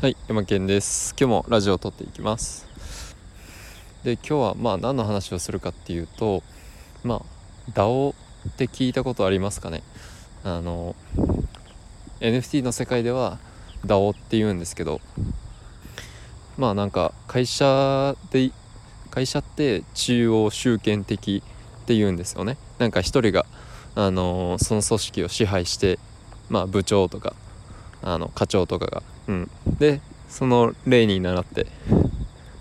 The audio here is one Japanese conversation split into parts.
はい山健です。今日もラジオを撮っていきます。で今日はまあ何の話をするかっていうとまあ DAO って聞いたことありますかね？あの NFT の世界では DAO って言うんですけどまあなんか会社で会社って中央集権的って言うんですよね。なんか一人があのその組織を支配してまあ部長とかあの課長とかが、うん、でその例に倣って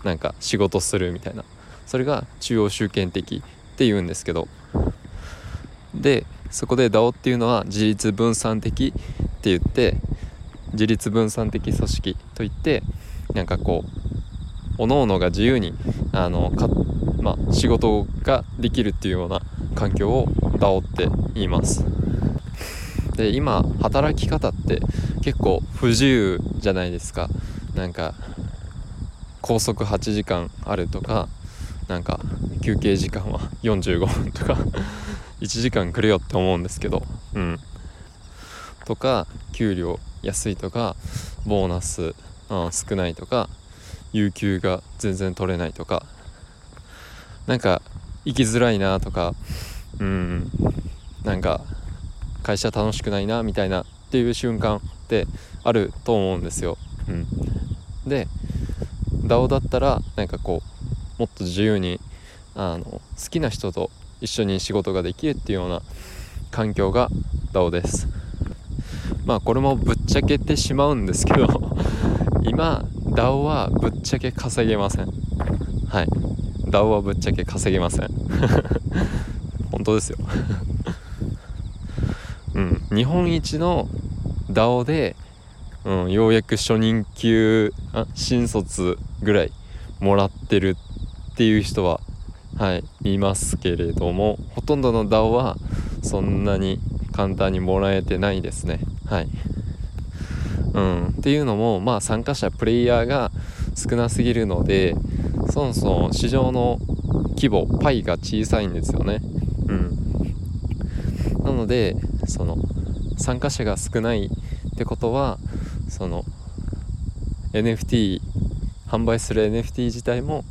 なんか仕事するみたいな。それが中央集権的っていうんですけど。でそこで DAO っていうのは自立分散的って言って自立分散的組織といってなんかこう各々が自由にあのか、まあ、仕事ができるっていうような環境を DAO って言います。で今働き方って結構不自由じゃないですか。なんか拘束8時間あるとかなんか休憩時間は45分とか 1時間くれよって思うんですけど。うん。とか給料安いとかボーナス、うん、少ないとか有給が全然取れないとか。なんか生きづらいなとか。うん。なんか会社楽しくないなみたいなっていう瞬間ってあると思うんですよ。うん、で DAO だったらなんかこうもっと自由にあの好きな人と一緒に仕事ができるっていうような環境が DAO です。まあこれもぶっちゃけてしまうんですけど 今 DAO はぶっちゃけ稼げません。はい。DAO はぶっちゃけ稼げません。本当ですようん、日本一の DAO で、うん、ようやく初任給あ新卒ぐらいもらってるっていう人ははいいますけれどもほとんどの DAO はそんなに簡単にもらえてないですね。はい、うん、っていうのもまあ参加者プレイヤーが少なすぎるのでそもそも市場の規模パイが小さいんですよね。うん。なのでその参加者が少ないってことはその NFT 販売する NFT 自体も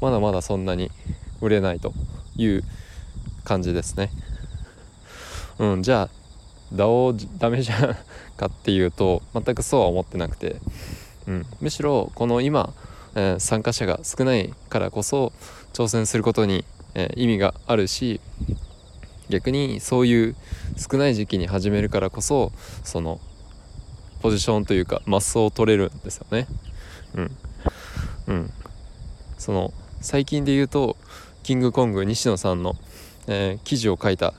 まだまだそんなに売れないという感じですね。うん、じゃあ DAO ダメじゃんかっていうと全くそうは思ってなくて、うん、むしろこの今、えー、参加者が少ないからこそ挑戦することに、えー、意味があるし逆にそういう少ない時期に始めるからこそそのポジションというかマスを取れるんですよね。うん。うん。その最近で言うとキングコング西野さんの、えー、記事を書いた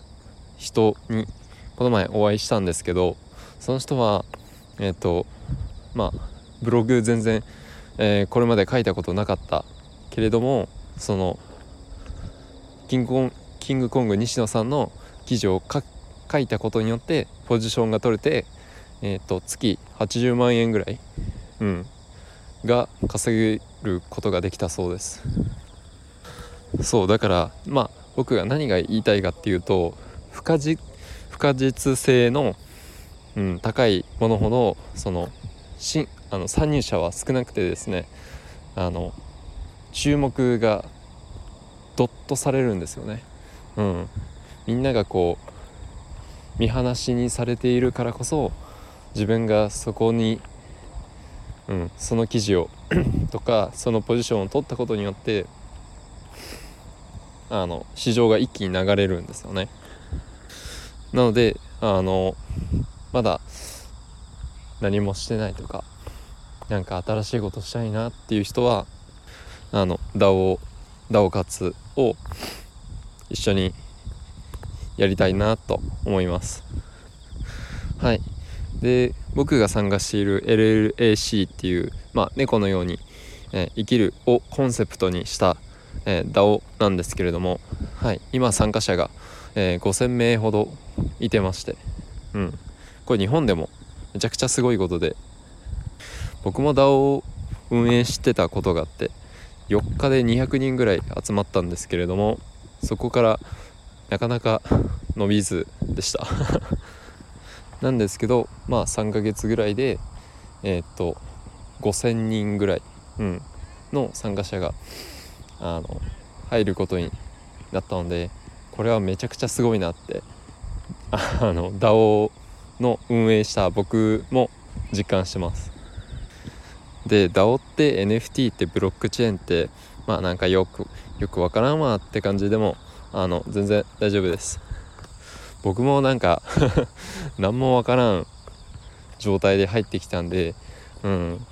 人にこの前お会いしたんですけどその人はえっ、ー、とまあブログ全然、えー、これまで書いたことなかったけれどもそのキングコンキングコング西野さんの記事を書いたことによってポジションが取れて、えーと、月80万円ぐらい、うん、が稼げることができたそうです。そうだからまあ僕が何が言いたいかっていうと不可実不可実性の、うん、高いものほどそのしあの参入者は少なくてですねあの注目がドッとされるんですよね。うん、みんながこう見放しにされているからこそ自分がそこに、うん、その記事を とかそのポジションを取ったことによってあの市場が一気に流れるんですよね。なのであのまだ何もしてないとかなんか新しいことしたいなっていう人はあの DAO, DAO 活を一緒にやりたいなと思います。はい。で僕が参加している LLAC っていう、まあ、猫のように、えー、生きるをコンセプトにした、えー、DAO なんですけれども、はい、今参加者が、えー、5000名ほどいてまして、うん、これ日本でもめちゃくちゃすごいことで僕も DAO を運営してたことがあって4日で200人ぐらい集まったんですけれどもそこからなかなか伸びずでした。なんですけどまあ3ヶ月ぐらいでえー、っと5,000人ぐらい、うん、の参加者があの入ることになったのでこれはめちゃくちゃすごいなって あの DAO の運営した僕も実感してます。で DAO って NFT ってブロックチェーンってまあなんかよくよくわからんわって感じでもあの全然大丈夫です。僕もなんか 何もわからん状態で入ってきたんでうん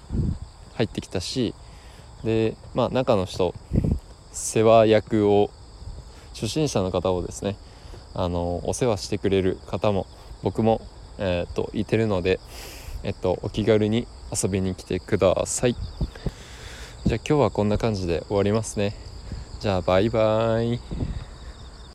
入ってきたしでまあ中の人世話役を初心者の方をですねあのお世話してくれる方も僕も、えーと、いてるので、えっと、お気軽に遊びに来てください。じゃあ今日はこんな感じで終わりますね。じゃあバイバイ。